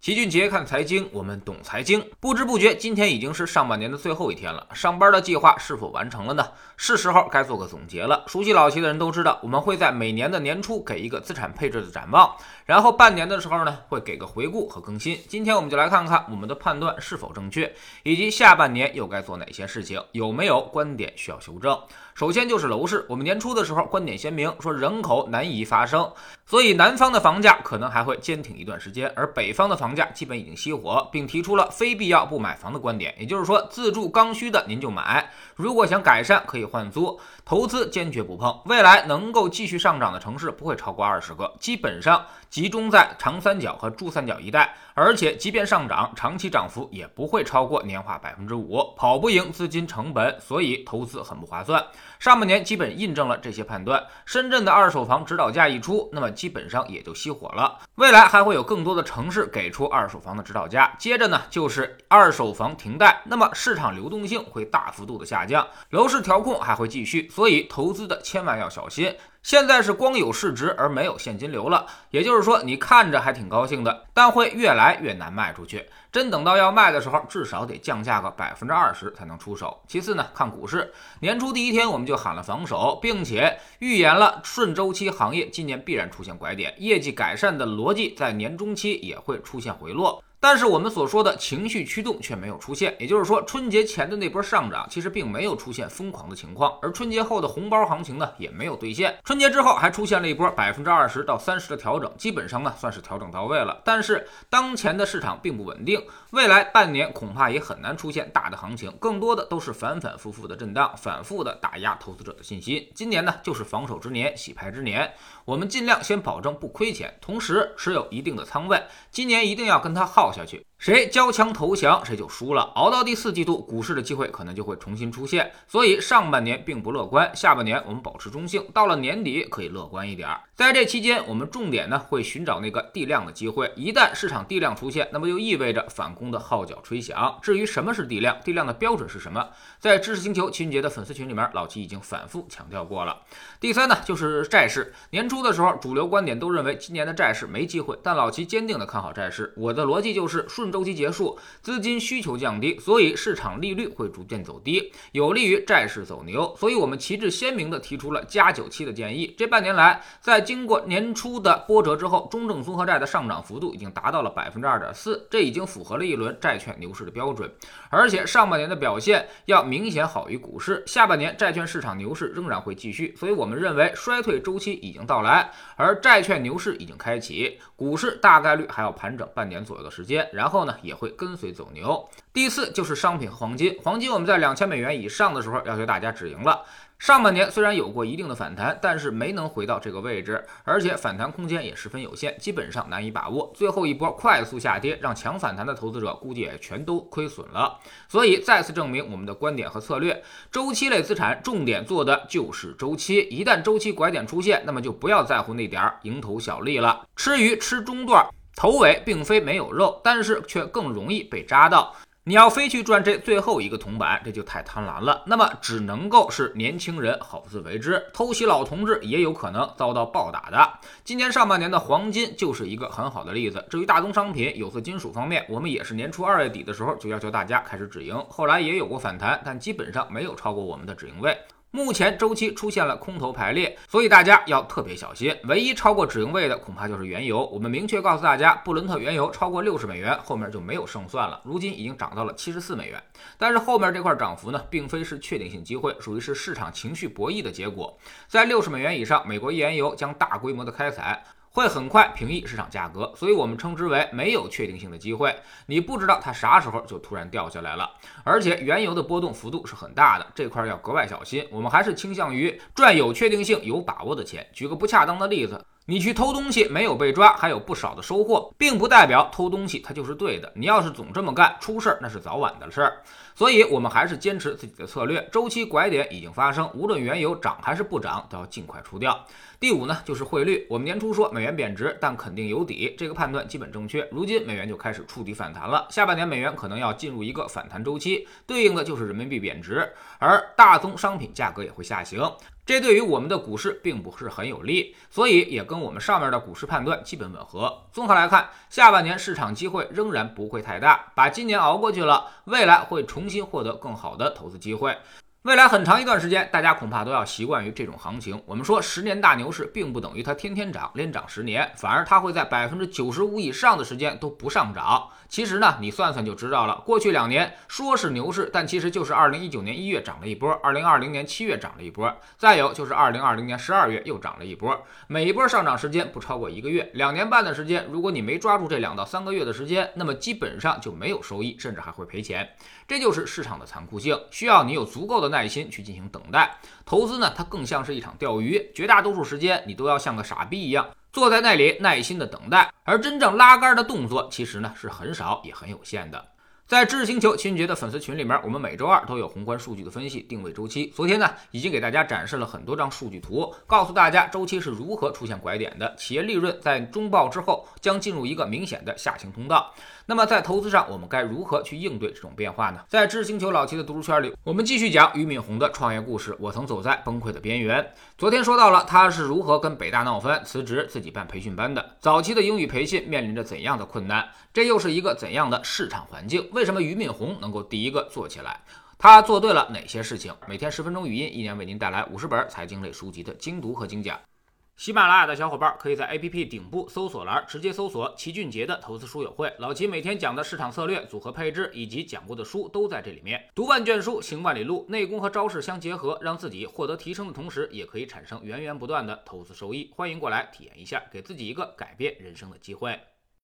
齐俊杰看财经，我们懂财经。不知不觉，今天已经是上半年的最后一天了。上班的计划是否完成了呢？是时候该做个总结了。熟悉老齐的人都知道，我们会在每年的年初给一个资产配置的展望，然后半年的时候呢，会给个回顾和更新。今天我们就来看看我们的判断是否正确，以及下半年又该做哪些事情，有没有观点需要修正。首先就是楼市，我们年初的时候观点鲜明，说人口难以发生，所以南方的房价可能还会坚挺一段时间，而北方的房。价基本已经熄火，并提出了非必要不买房的观点，也就是说，自住刚需的您就买，如果想改善可以换租，投资坚决不碰。未来能够继续上涨的城市不会超过二十个，基本上集中在长三角和珠三角一带，而且即便上涨，长期涨幅也不会超过年化百分之五，跑不赢资金成本，所以投资很不划算。上半年基本印证了这些判断。深圳的二手房指导价一出，那么基本上也就熄火了。未来还会有更多的城市给出。二手房的指导价，接着呢就是二手房停贷，那么市场流动性会大幅度的下降，楼市调控还会继续，所以投资的千万要小心。现在是光有市值而没有现金流了，也就是说你看着还挺高兴的，但会越来越难卖出去。真等到要卖的时候，至少得降价个百分之二十才能出手。其次呢，看股市，年初第一天我们就喊了防守，并且预言了顺周期行业今年必然出现拐点，业绩改善的逻辑在年中期也会出现回落。但是我们所说的情绪驱动却没有出现，也就是说，春节前的那波上涨其实并没有出现疯狂的情况，而春节后的红包行情呢也没有兑现。春节之后还出现了一波百分之二十到三十的调整，基本上呢算是调整到位了。但是当前的市场并不稳定，未来半年恐怕也很难出现大的行情，更多的都是反反复复的震荡，反复的打压投资者的信心。今年呢就是防守之年，洗牌之年，我们尽量先保证不亏钱，同时持有一定的仓位。今年一定要跟他耗。下去。谁交枪投降，谁就输了。熬到第四季度，股市的机会可能就会重新出现。所以上半年并不乐观，下半年我们保持中性。到了年底可以乐观一点。在这期间，我们重点呢会寻找那个地量的机会。一旦市场地量出现，那么就意味着反攻的号角吹响。至于什么是地量，地量的标准是什么，在知识星球秦杰的粉丝群里面，老齐已经反复强调过了。第三呢，就是债市。年初的时候，主流观点都认为今年的债市没机会，但老齐坚定的看好债市。我的逻辑就是顺。周期结束，资金需求降低，所以市场利率会逐渐走低，有利于债市走牛。所以，我们旗帜鲜明地提出了加九期的建议。这半年来，在经过年初的波折之后，中证综合债的上涨幅度已经达到了百分之二点四，这已经符合了一轮债券牛市的标准。而且，上半年的表现要明显好于股市，下半年债券市场牛市仍然会继续。所以我们认为衰退周期已经到来，而债券牛市已经开启，股市大概率还要盘整半年左右的时间，然后。后呢也会跟随走牛。第四就是商品和黄金，黄金我们在两千美元以上的时候要求大家止盈了。上半年虽然有过一定的反弹，但是没能回到这个位置，而且反弹空间也十分有限，基本上难以把握。最后一波快速下跌，让强反弹的投资者估计也全都亏损了。所以再次证明我们的观点和策略：周期类资产重点做的就是周期，一旦周期拐点出现，那么就不要在乎那点儿蝇头小利了，吃鱼吃中段。头尾并非没有肉，但是却更容易被扎到。你要非去赚这最后一个铜板，这就太贪婪了。那么只能够是年轻人好自为之，偷袭老同志也有可能遭到暴打的。今年上半年的黄金就是一个很好的例子。至于大宗商品、有色金属方面，我们也是年初二月底的时候就要求大家开始止盈，后来也有过反弹，但基本上没有超过我们的止盈位。目前周期出现了空头排列，所以大家要特别小心。唯一超过止盈位的恐怕就是原油。我们明确告诉大家，布伦特原油超过六十美元，后面就没有胜算了。如今已经涨到了七十四美元，但是后面这块涨幅呢，并非是确定性机会，属于是市场情绪博弈的结果。在六十美元以上，美国页岩油将大规模的开采。会很快平抑市场价格，所以我们称之为没有确定性的机会。你不知道它啥时候就突然掉下来了，而且原油的波动幅度是很大的，这块要格外小心。我们还是倾向于赚有确定性、有把握的钱。举个不恰当的例子。你去偷东西没有被抓，还有不少的收获，并不代表偷东西它就是对的。你要是总这么干，出事儿那是早晚的事儿。所以，我们还是坚持自己的策略。周期拐点已经发生，无论原油涨还是不涨，都要尽快出掉。第五呢，就是汇率。我们年初说美元贬值，但肯定有底，这个判断基本正确。如今美元就开始触底反弹了，下半年美元可能要进入一个反弹周期，对应的就是人民币贬值，而大宗商品价格也会下行。这对于我们的股市并不是很有利，所以也跟我们上面的股市判断基本吻合。综合来看，下半年市场机会仍然不会太大，把今年熬过去了，未来会重新获得更好的投资机会。未来很长一段时间，大家恐怕都要习惯于这种行情。我们说十年大牛市，并不等于它天天涨，连涨十年，反而它会在百分之九十五以上的时间都不上涨。其实呢，你算算就知道了。过去两年说是牛市，但其实就是二零一九年一月涨了一波，二零二零年七月涨了一波，再有就是二零二零年十二月又涨了一波。每一波上涨时间不超过一个月，两年半的时间，如果你没抓住这两到三个月的时间，那么基本上就没有收益，甚至还会赔钱。这就是市场的残酷性，需要你有足够的耐心去进行等待。投资呢，它更像是一场钓鱼，绝大多数时间你都要像个傻逼一样坐在那里耐心的等待，而真正拉杆的动作其实呢是很少也很有限的。在知识星球秦杰的粉丝群里面，我们每周二都有宏观数据的分析、定位周期。昨天呢，已经给大家展示了很多张数据图，告诉大家周期是如何出现拐点的。企业利润在中报之后将进入一个明显的下行通道。那么在投资上，我们该如何去应对这种变化呢？在知识星球老齐的读书圈里，我们继续讲俞敏洪的创业故事。我曾走在崩溃的边缘。昨天说到了他是如何跟北大闹翻、辞职自己办培训班的。早期的英语培训面临着怎样的困难？这又是一个怎样的市场环境？为什么俞敏洪能够第一个做起来？他做对了哪些事情？每天十分钟语音，一年为您带来五十本财经类书籍的精读和精讲。喜马拉雅的小伙伴可以在 APP 顶部搜索栏直接搜索齐俊杰的投资书友会，老齐每天讲的市场策略、组合配置以及讲过的书都在这里面。读万卷书，行万里路，内功和招式相结合，让自己获得提升的同时，也可以产生源源不断的投资收益。欢迎过来体验一下，给自己一个改变人生的机会。